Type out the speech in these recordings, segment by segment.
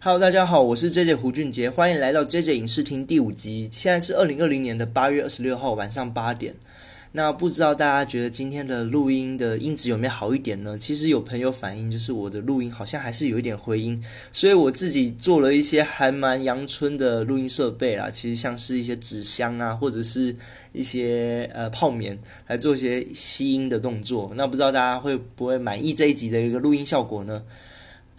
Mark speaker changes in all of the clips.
Speaker 1: Hello，大家好，我是 J J 胡俊杰，欢迎来到 J J 影视厅第五集。现在是二零二零年的八月二十六号晚上八点。那不知道大家觉得今天的录音的音质有没有好一点呢？其实有朋友反映，就是我的录音好像还是有一点回音，所以我自己做了一些还蛮阳春的录音设备啦。其实像是一些纸箱啊，或者是一些呃泡棉来做一些吸音的动作。那不知道大家会不会满意这一集的一个录音效果呢？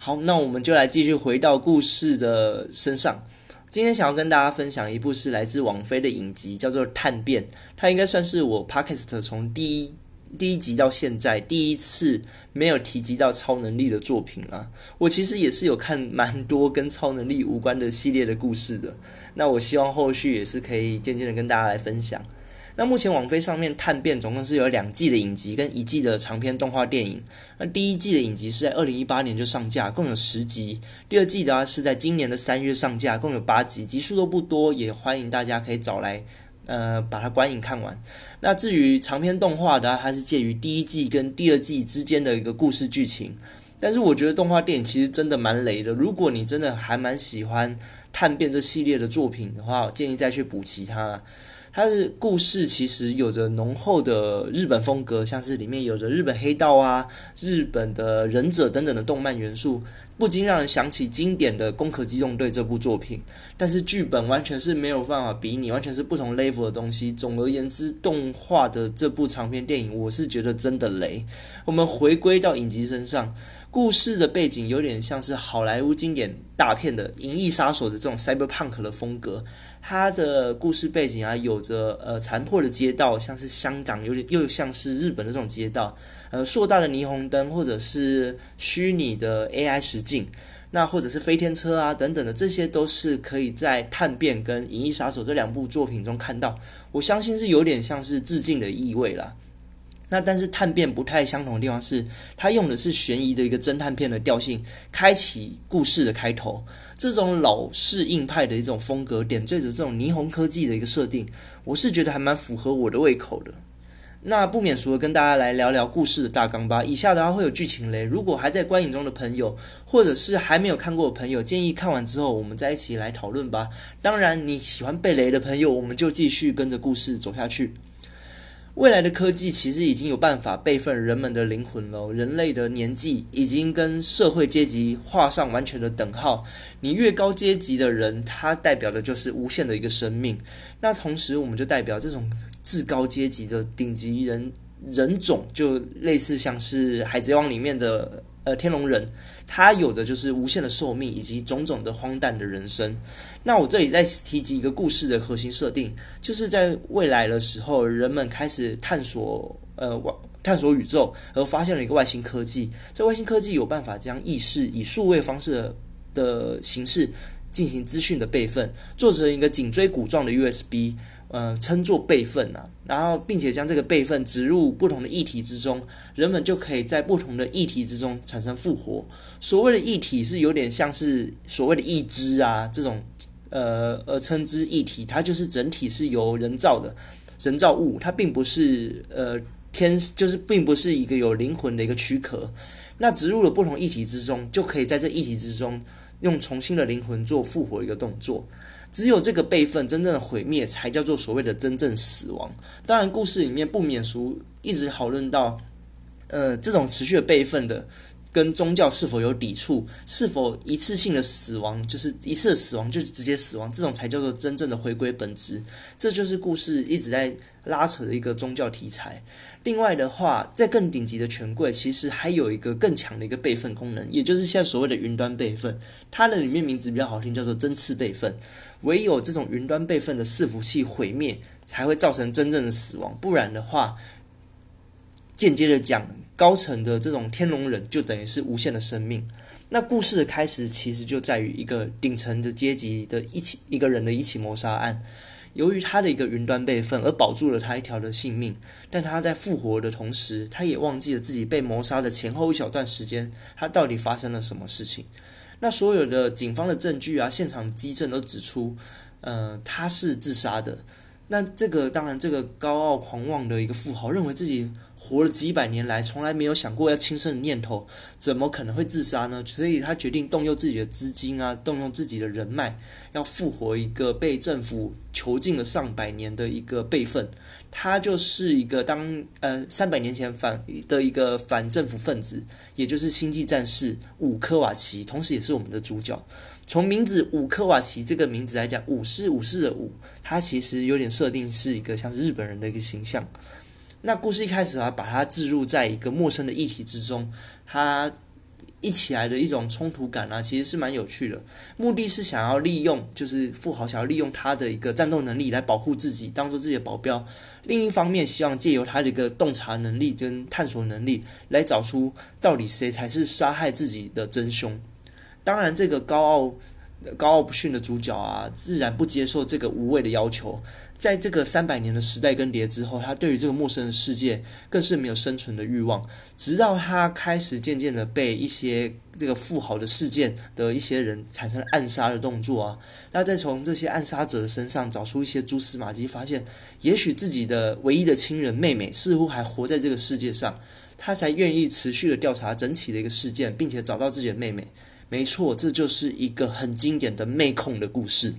Speaker 1: 好，那我们就来继续回到故事的身上。今天想要跟大家分享一部是来自王菲的影集，叫做《探变》。它应该算是我 Podcast 从第一第一集到现在第一次没有提及到超能力的作品了。我其实也是有看蛮多跟超能力无关的系列的故事的。那我希望后续也是可以渐渐的跟大家来分享。那目前网飞上面《探变》总共是有两季的影集跟一季的长篇动画电影。那第一季的影集是在二零一八年就上架，共有十集；第二季的话是在今年的三月上架，共有八集，集数都不多，也欢迎大家可以找来呃把它观影看完。那至于长篇动画的，它是介于第一季跟第二季之间的一个故事剧情。但是我觉得动画电影其实真的蛮雷的。如果你真的还蛮喜欢《探变》这系列的作品的话，我建议再去补齐它。它的故事其实有着浓厚的日本风格，像是里面有着日本黑道啊、日本的忍者等等的动漫元素，不禁让人想起经典的《攻壳机动队》这部作品。但是剧本完全是没有办法比拟，完全是不同 level 的东西。总而言之，动画的这部长篇电影，我是觉得真的雷。我们回归到影集身上。故事的背景有点像是好莱坞经典大片的《银翼杀手》的这种 cyberpunk 的风格，它的故事背景啊，有着呃残破的街道，像是香港，有点又像是日本的这种街道，呃硕大的霓虹灯，或者是虚拟的 AI 实境，那或者是飞天车啊等等的，这些都是可以在《探变》跟《银翼杀手》这两部作品中看到，我相信是有点像是致敬的意味啦。那但是探变不太相同的地方是，它用的是悬疑的一个侦探片的调性，开启故事的开头。这种老式硬派的一种风格，点缀着这种霓虹科技的一个设定，我是觉得还蛮符合我的胃口的。那不免俗的跟大家来聊聊故事的大纲吧。以下的话会有剧情雷，如果还在观影中的朋友，或者是还没有看过的朋友，建议看完之后我们再一起来讨论吧。当然你喜欢被雷的朋友，我们就继续跟着故事走下去。未来的科技其实已经有办法备份人们的灵魂了。人类的年纪已经跟社会阶级画上完全的等号。你越高阶级的人，他代表的就是无限的一个生命。那同时，我们就代表这种至高阶级的顶级人人种，就类似像是《海贼王》里面的呃天龙人，他有的就是无限的寿命以及种种的荒诞的人生。那我这里再提及一个故事的核心设定，就是在未来的时候，人们开始探索呃外探索宇宙，而发现了一个外星科技。这外星科技有办法将意识以数位方式的形式进行资讯的备份，做成一个颈椎骨状的 USB，呃，称作备份啊。然后并且将这个备份植入不同的液体之中，人们就可以在不同的液体之中产生复活。所谓的液体是有点像是所谓的义肢啊这种。呃，而称之一体，它就是整体是由人造的人造物，它并不是呃天，就是并不是一个有灵魂的一个躯壳。那植入了不同一体之中，就可以在这一体之中用重新的灵魂做复活一个动作。只有这个备份真正的毁灭，才叫做所谓的真正死亡。当然，故事里面不免俗，一直讨论到呃这种持续的备份的。跟宗教是否有抵触？是否一次性的死亡就是一次的死亡就直接死亡？这种才叫做真正的回归本质。这就是故事一直在拉扯的一个宗教题材。另外的话，在更顶级的权贵，其实还有一个更强的一个备份功能，也就是现在所谓的云端备份。它的里面名字比较好听，叫做针刺备份。唯有这种云端备份的伺服器毁灭，才会造成真正的死亡。不然的话，间接的讲。高层的这种天龙人就等于是无限的生命。那故事的开始其实就在于一个顶层的阶级的一起一个人的一起谋杀案。由于他的一个云端备份而保住了他一条的性命，但他在复活的同时，他也忘记了自己被谋杀的前后一小段时间，他到底发生了什么事情。那所有的警方的证据啊，现场基证都指出，呃，他是自杀的。那这个当然，这个高傲狂妄的一个富豪认为自己。活了几百年来，从来没有想过要轻生的念头，怎么可能会自杀呢？所以他决定动用自己的资金啊，动用自己的人脉，要复活一个被政府囚禁了上百年的一个辈分。他就是一个当呃三百年前反的一个反政府分子，也就是星际战士五科瓦奇，同时也是我们的主角。从名字五科瓦奇这个名字来讲，武士武士的武，他其实有点设定是一个像日本人的一个形象。那故事一开始啊，把它置入在一个陌生的议题之中，它一起来的一种冲突感啊，其实是蛮有趣的。目的是想要利用，就是富豪想要利用他的一个战斗能力来保护自己，当做自己的保镖。另一方面，希望借由他的一个洞察能力跟探索能力，来找出到底谁才是杀害自己的真凶。当然，这个高傲、高傲不逊的主角啊，自然不接受这个无谓的要求。在这个三百年的时代更迭之后，他对于这个陌生的世界更是没有生存的欲望。直到他开始渐渐的被一些这个富豪的事件的一些人产生暗杀的动作啊，那再从这些暗杀者的身上找出一些蛛丝马迹，发现也许自己的唯一的亲人妹妹似乎还活在这个世界上，他才愿意持续的调查整体的一个事件，并且找到自己的妹妹。没错，这就是一个很经典的妹控的故事。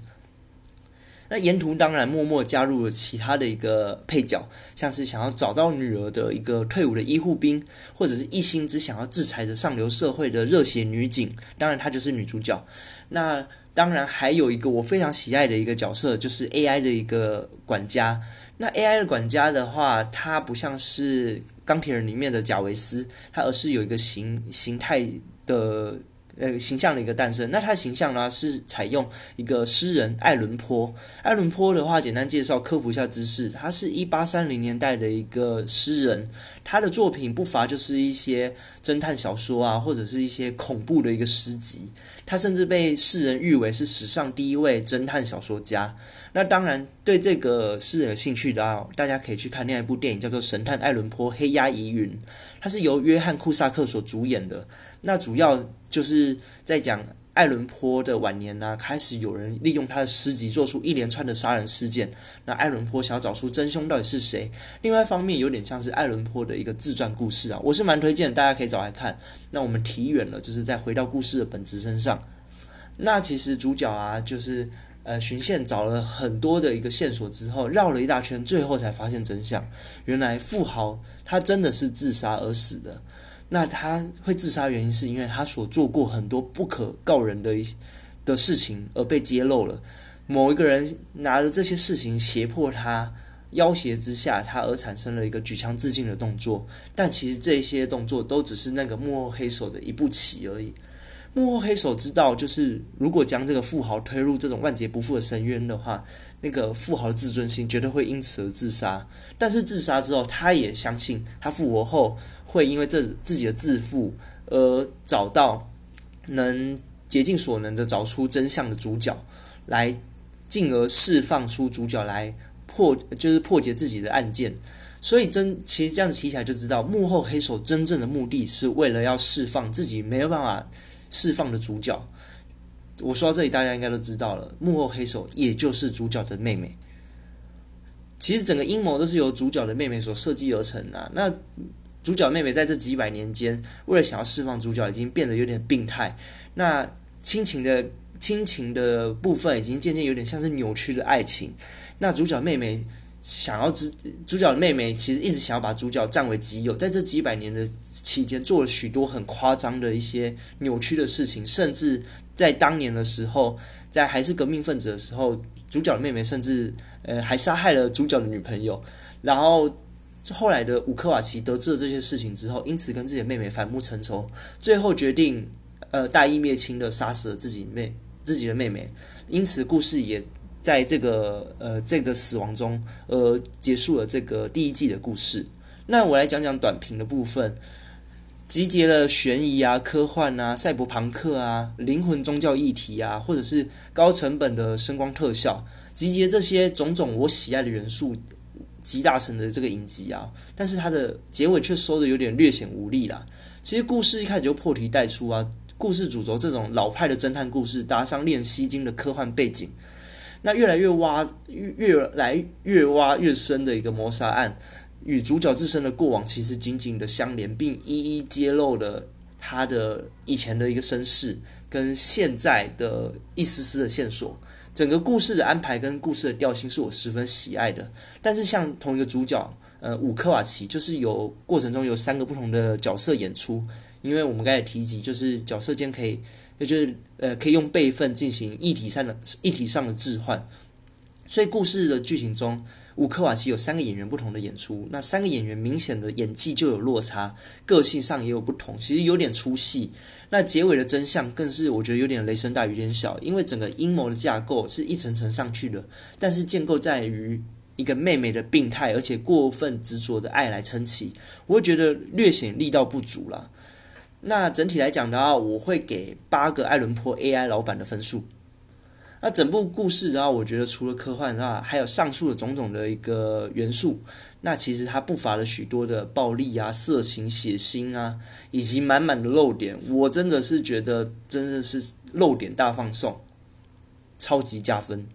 Speaker 1: 那沿途当然默默加入了其他的一个配角，像是想要找到女儿的一个退伍的医护兵，或者是一心只想要制裁的上流社会的热血女警，当然她就是女主角。那当然还有一个我非常喜爱的一个角色，就是 AI 的一个管家。那 AI 的管家的话，它不像是钢铁人里面的贾维斯，它而是有一个形形态的。呃，形象的一个诞生。那他的形象呢，是采用一个诗人艾伦坡。艾伦坡的话，简单介绍科普一下知识，他是一八三零年代的一个诗人。他的作品不乏就是一些侦探小说啊，或者是一些恐怖的一个诗集。他甚至被世人誉为是史上第一位侦探小说家。那当然，对这个诗人有兴趣的啊，大家可以去看另一部电影，叫做《神探艾伦坡：黑压疑云》，它是由约翰库萨克所主演的。那主要就是在讲爱伦坡的晚年呢，开始有人利用他的诗集做出一连串的杀人事件。那爱伦坡想要找出真凶到底是谁？另外一方面，有点像是爱伦坡的一个自传故事啊，我是蛮推荐，大家可以找来看。那我们提远了，就是再回到故事的本质身上。那其实主角啊，就是呃循线找了很多的一个线索之后，绕了一大圈，最后才发现真相。原来富豪他真的是自杀而死的。那他会自杀原因是因为他所做过很多不可告人的一的事情而被揭露了。某一个人拿着这些事情胁迫他，要挟之下，他而产生了一个举枪自尽的动作。但其实这些动作都只是那个幕后黑手的一步棋而已。幕后黑手知道，就是如果将这个富豪推入这种万劫不复的深渊的话，那个富豪的自尊心绝对会因此而自杀。但是自杀之后，他也相信他复活后会因为这自己的自负而找到能竭尽所能的找出真相的主角，来进而释放出主角来破，就是破解自己的案件。所以真其实这样子提起来就知道，幕后黑手真正的目的是为了要释放自己没有办法。释放的主角，我说到这里，大家应该都知道了。幕后黑手也就是主角的妹妹。其实整个阴谋都是由主角的妹妹所设计而成的。那主角妹妹在这几百年间，为了想要释放主角，已经变得有点病态。那亲情的亲情的部分，已经渐渐有点像是扭曲的爱情。那主角妹妹。想要知主角的妹妹，其实一直想要把主角占为己有，在这几百年的期间，做了许多很夸张的一些扭曲的事情，甚至在当年的时候，在还是革命分子的时候，主角的妹妹甚至呃还杀害了主角的女朋友。然后后来的伍克瓦奇得知了这些事情之后，因此跟自己的妹妹反目成仇，最后决定呃大义灭亲的杀死了自己妹自己的妹妹。因此故事也。在这个呃这个死亡中，呃结束了这个第一季的故事。那我来讲讲短评的部分，集结了悬疑啊、科幻啊、赛博朋克啊、灵魂宗教议题啊，或者是高成本的声光特效，集结这些种种我喜爱的元素集大成的这个影集啊。但是它的结尾却收的有点略显无力啦。其实故事一开始就破题带出啊，故事主轴这种老派的侦探故事，搭上练吸金的科幻背景。那越来越挖越越来越挖越深的一个谋杀案，与主角自身的过往其实紧紧的相连，并一一揭露了他的以前的一个身世跟现在的一丝丝的线索。整个故事的安排跟故事的调性是我十分喜爱的。但是像同一个主角，呃，五科瓦奇，就是有过程中有三个不同的角色演出，因为我们刚才提及，就是角色间可以，也就是呃，可以用备份进行一体上的一体上的置换。所以故事的剧情中，乌克瓦奇有三个演员不同的演出，那三个演员明显的演技就有落差，个性上也有不同，其实有点出戏。那结尾的真相更是我觉得有点雷声大雨点小，因为整个阴谋的架构是一层层上去的，但是建构在于一个妹妹的病态而且过分执着的爱来撑起，我会觉得略显力道不足了。那整体来讲的话，我会给八个爱伦坡 AI 老板的分数。那整部故事的话，我觉得除了科幻的话，还有上述的种种的一个元素，那其实它不乏了许多的暴力啊、色情、血腥啊，以及满满的漏点。我真的是觉得真的是漏点大放送，超级加分。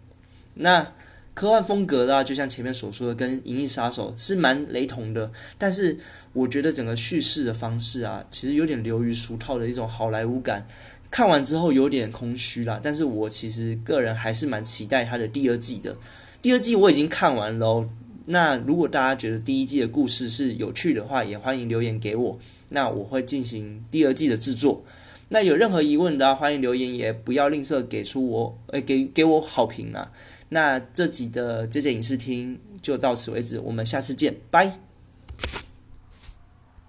Speaker 1: 那科幻风格的话，就像前面所说的，跟《银翼杀手》是蛮雷同的，但是我觉得整个叙事的方式啊，其实有点流于俗套的一种好莱坞感。看完之后有点空虚啦，但是我其实个人还是蛮期待它的第二季的。第二季我已经看完喽。那如果大家觉得第一季的故事是有趣的话，也欢迎留言给我，那我会进行第二季的制作。那有任何疑问的，欢迎留言，也不要吝啬给出我，呃，给给我好评啊。那这集的这间影视厅就到此为止，我们下次见，拜。